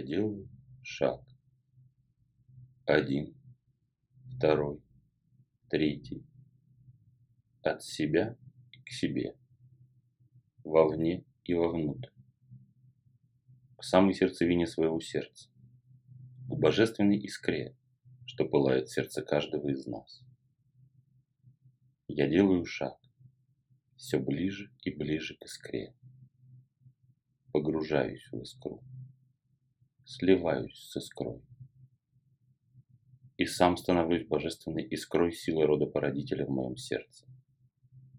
Я делаю шаг. Один, второй, третий. От себя к себе. Вовне и вовнутрь. К самой сердцевине своего сердца. К божественной искре, что пылает в сердце каждого из нас. Я делаю шаг. Все ближе и ближе к искре. Погружаюсь в искру. Сливаюсь с искрой. И сам становлюсь божественной искрой силы рода породителя в моем сердце.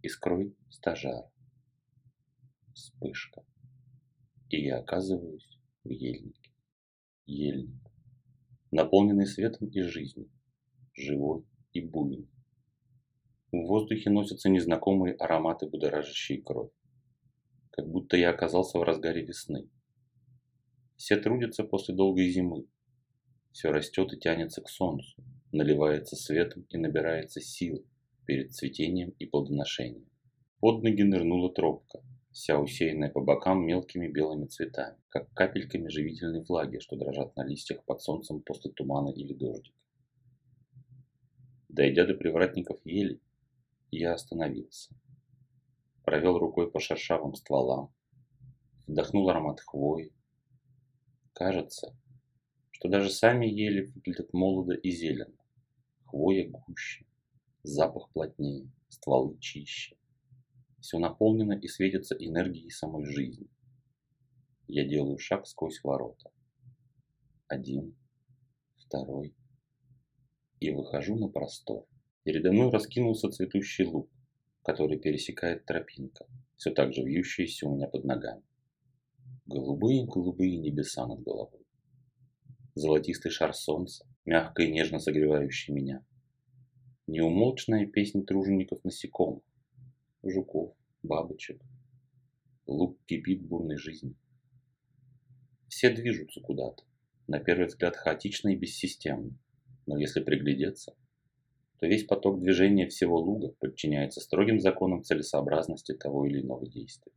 Искрой стажара. Вспышка. И я оказываюсь в ельнике. Ельник. Наполненный светом и жизнью. Живой и буйный. В воздухе носятся незнакомые ароматы, будоражащие кровь. Как будто я оказался в разгаре весны. Все трудятся после долгой зимы. Все растет и тянется к солнцу, наливается светом и набирается сил перед цветением и плодоношением. Под ноги нырнула тропка, вся усеянная по бокам мелкими белыми цветами, как капельками живительной влаги, что дрожат на листьях под солнцем после тумана или дождика. Дойдя до привратников ели, я остановился. Провел рукой по шершавым стволам, вдохнул аромат хвои. Кажется, что даже сами ели выглядят молодо и зелено. Хвоя гуще, запах плотнее, стволы чище. Все наполнено и светится энергией самой жизни. Я делаю шаг сквозь ворота. Один, второй. И выхожу на простор. Передо мной раскинулся цветущий луг, который пересекает тропинка, все так же вьющаяся у меня под ногами. Голубые-голубые небеса над головой. Золотистый шар солнца, мягко и нежно согревающий меня. Неумолчная песня тружеников насекомых, жуков, бабочек. Луг кипит бурной жизнью. Все движутся куда-то, на первый взгляд хаотично и бессистемно, но если приглядеться, то весь поток движения всего луга подчиняется строгим законам целесообразности того или иного действия.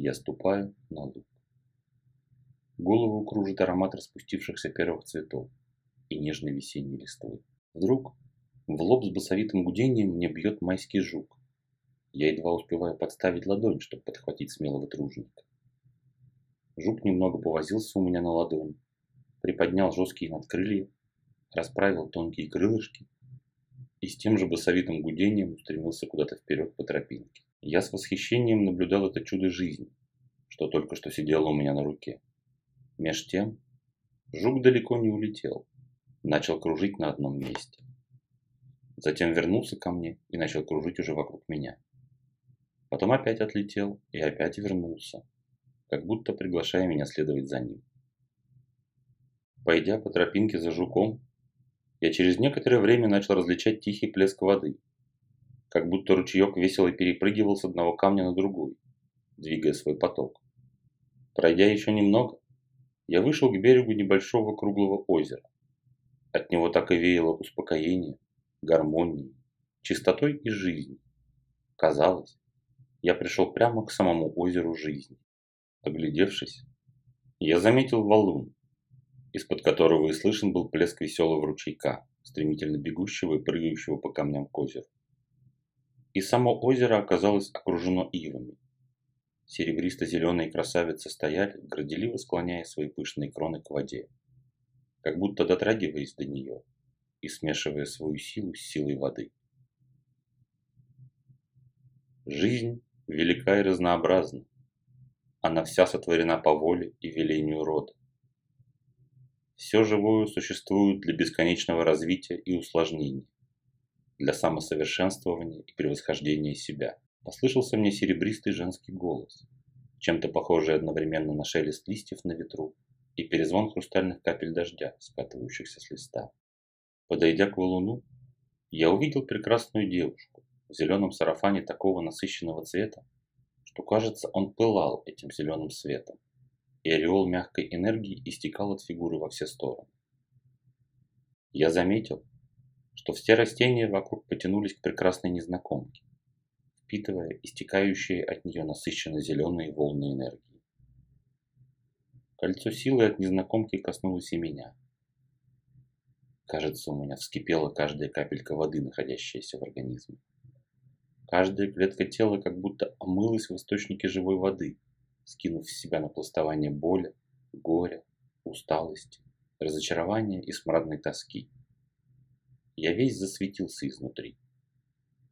Я ступаю на луг. Голову кружит аромат распустившихся первых цветов и нежной весенней листвы. Вдруг в лоб с басовитым гудением мне бьет майский жук. Я едва успеваю подставить ладонь, чтобы подхватить смелого труженика. Жук немного повозился у меня на ладони, приподнял жесткие надкрылья расправил тонкие крылышки и с тем же басовитым гудением устремился куда-то вперед по тропинке. Я с восхищением наблюдал это чудо жизни, что только что сидело у меня на руке. Меж тем, жук далеко не улетел, начал кружить на одном месте. Затем вернулся ко мне и начал кружить уже вокруг меня. Потом опять отлетел и опять вернулся, как будто приглашая меня следовать за ним. Пойдя по тропинке за жуком, я через некоторое время начал различать тихий плеск воды, как будто ручеек весело перепрыгивал с одного камня на другой, двигая свой поток. Пройдя еще немного, я вышел к берегу небольшого круглого озера. От него так и веяло успокоением, гармонией, чистотой и жизнью. Казалось, я пришел прямо к самому озеру жизни. Оглядевшись, я заметил валун, из-под которого и слышен был плеск веселого ручейка, стремительно бегущего и прыгающего по камням к озеру. И само озеро оказалось окружено ивами. Серебристо-зеленые красавицы стояли, горделиво склоняя свои пышные кроны к воде, как будто дотрагиваясь до нее и смешивая свою силу с силой воды. Жизнь велика и разнообразна. Она вся сотворена по воле и велению рода. Все живое существует для бесконечного развития и усложнения, для самосовершенствования и превосхождения себя. Послышался мне серебристый женский голос, чем-то похожий одновременно на шелест листьев на ветру и перезвон хрустальных капель дождя, скатывающихся с листа. Подойдя к валуну, я увидел прекрасную девушку в зеленом сарафане такого насыщенного цвета, что, кажется, он пылал этим зеленым светом и ореол мягкой энергии истекал от фигуры во все стороны. Я заметил, что все растения вокруг потянулись к прекрасной незнакомке, впитывая истекающие от нее насыщенно зеленые волны энергии. Кольцо силы от незнакомки коснулось и меня. Кажется, у меня вскипела каждая капелька воды, находящаяся в организме. Каждая клетка тела как будто омылась в источнике живой воды, скинув в себя напластование боли, горя, усталости, разочарования и смрадной тоски. Я весь засветился изнутри,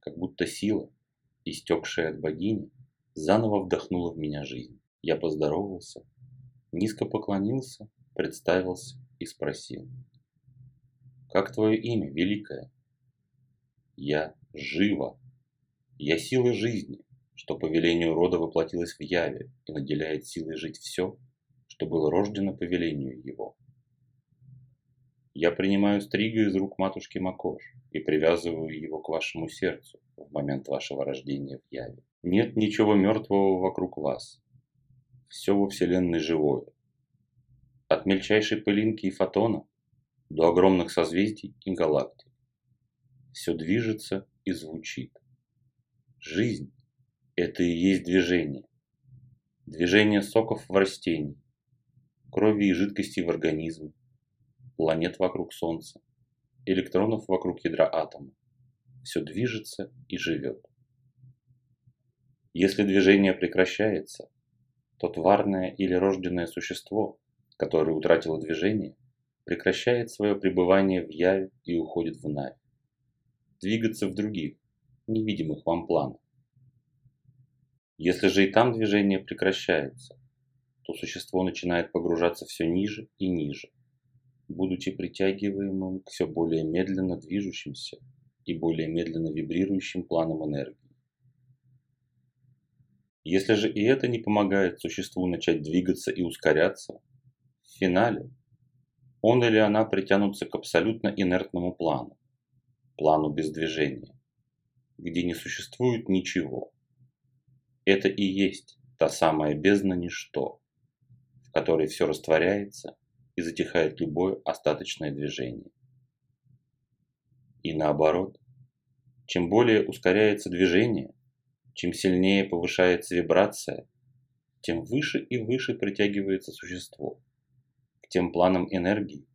как будто сила, истекшая от богини, заново вдохнула в меня жизнь. Я поздоровался, низко поклонился, представился и спросил. «Как твое имя, Великая?» «Я жива», я сила жизни, что по велению рода воплотилась в Яве и наделяет силой жить все, что было рождено по велению его. Я принимаю стрига из рук матушки Макош и привязываю его к вашему сердцу в момент вашего рождения в Яве. Нет ничего мертвого вокруг вас. Все во Вселенной живое. От мельчайшей пылинки и фотона до огромных созвездий и галактик. Все движется и звучит. Жизнь – это и есть движение. Движение соков в растении, крови и жидкости в организме, планет вокруг Солнца, электронов вокруг ядра атома. Все движется и живет. Если движение прекращается, то тварное или рожденное существо, которое утратило движение, прекращает свое пребывание в яве и уходит в навь. Двигаться в других, невидимых вам планов. Если же и там движение прекращается, то существо начинает погружаться все ниже и ниже, будучи притягиваемым к все более медленно движущимся и более медленно вибрирующим планам энергии. Если же и это не помогает существу начать двигаться и ускоряться, в финале он или она притянутся к абсолютно инертному плану, плану без движения где не существует ничего. Это и есть та самая бездна ничто, в которой все растворяется и затихает любое остаточное движение. И наоборот, чем более ускоряется движение, чем сильнее повышается вибрация, тем выше и выше притягивается существо к тем планам энергии,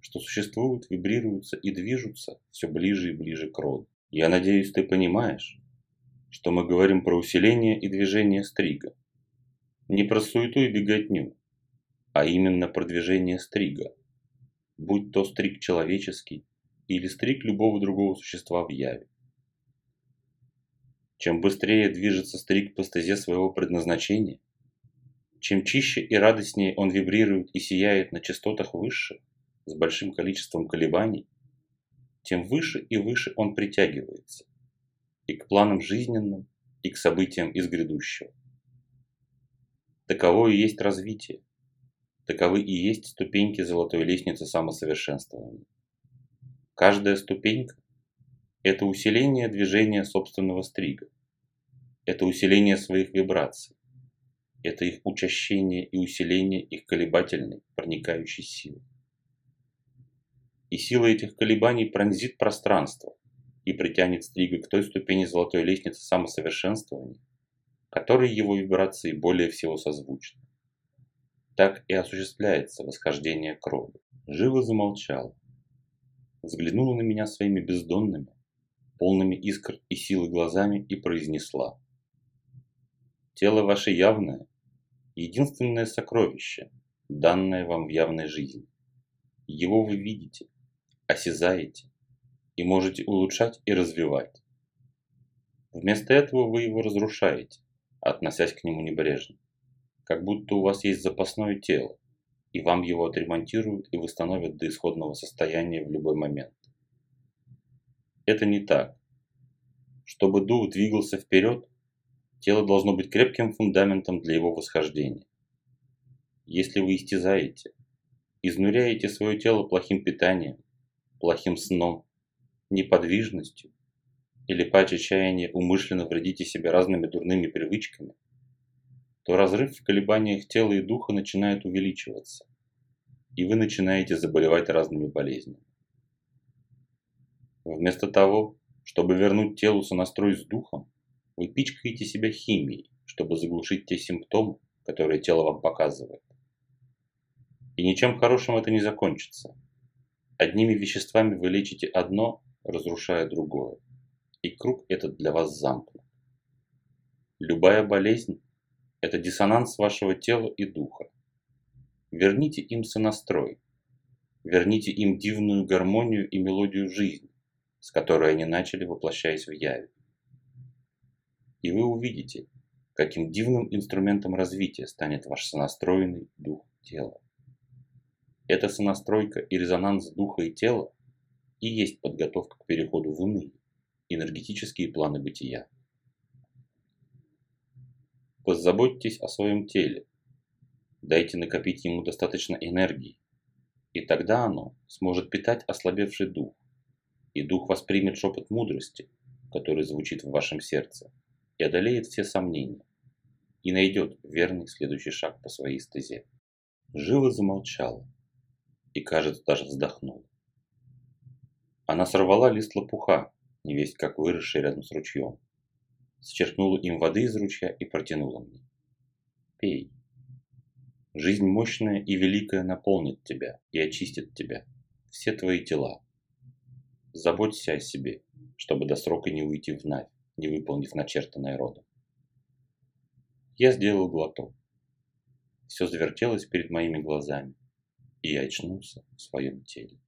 что существуют, вибрируются и движутся все ближе и ближе к роду. Я надеюсь, ты понимаешь, что мы говорим про усиление и движение стрига. Не про суету и беготню, а именно про движение стрига, будь то стриг человеческий или стриг любого другого существа в яве. Чем быстрее движется стриг по стезе своего предназначения, чем чище и радостнее он вибрирует и сияет на частотах выше, с большим количеством колебаний, тем выше и выше он притягивается и к планам жизненным, и к событиям из грядущего. Таково и есть развитие. Таковы и есть ступеньки золотой лестницы самосовершенствования. Каждая ступенька – это усиление движения собственного стрига. Это усиление своих вибраций. Это их учащение и усиление их колебательной, проникающей силы и сила этих колебаний пронзит пространство и притянет Стрига к той ступени золотой лестницы самосовершенствования, которой его вибрации более всего созвучны. Так и осуществляется восхождение к роду. Живо замолчал, взглянула на меня своими бездонными, полными искр и силы глазами и произнесла. Тело ваше явное, единственное сокровище, данное вам в явной жизни. Его вы видите, осязаете и можете улучшать и развивать. Вместо этого вы его разрушаете, относясь к нему небрежно, как будто у вас есть запасное тело, и вам его отремонтируют и восстановят до исходного состояния в любой момент. Это не так. Чтобы дух двигался вперед, тело должно быть крепким фундаментом для его восхождения. Если вы истязаете, изнуряете свое тело плохим питанием, плохим сном, неподвижностью или по отчаянию умышленно вредите себе разными дурными привычками, то разрыв в колебаниях тела и духа начинает увеличиваться, и вы начинаете заболевать разными болезнями. Вместо того, чтобы вернуть телу сонастрой с духом, вы пичкаете себя химией, чтобы заглушить те симптомы, которые тело вам показывает. И ничем хорошим это не закончится. Одними веществами вы лечите одно, разрушая другое. И круг этот для вас замкнут. Любая болезнь – это диссонанс вашего тела и духа. Верните им сонастрой. Верните им дивную гармонию и мелодию жизни, с которой они начали, воплощаясь в яве. И вы увидите, каким дивным инструментом развития станет ваш сонастроенный дух тела. Эта сонастройка и резонанс духа и тела и есть подготовка к переходу в иные, энергетические планы бытия. Позаботьтесь о своем теле. Дайте накопить ему достаточно энергии, и тогда оно сможет питать ослабевший дух, и дух воспримет шепот мудрости, который звучит в вашем сердце, и одолеет все сомнения, и найдет верный следующий шаг по своей стезе. Жива замолчала и, кажется, даже вздохнула. Она сорвала лист лопуха, невесть как выросший рядом с ручьем, Счерпнула им воды из ручья и протянула мне. Пей. Жизнь мощная и великая наполнит тебя и очистит тебя, все твои тела. Заботься о себе, чтобы до срока не уйти в Навь, не выполнив начертанное родом. Я сделал глоток. Все завертелось перед моими глазами, и я очнулся в своем теле.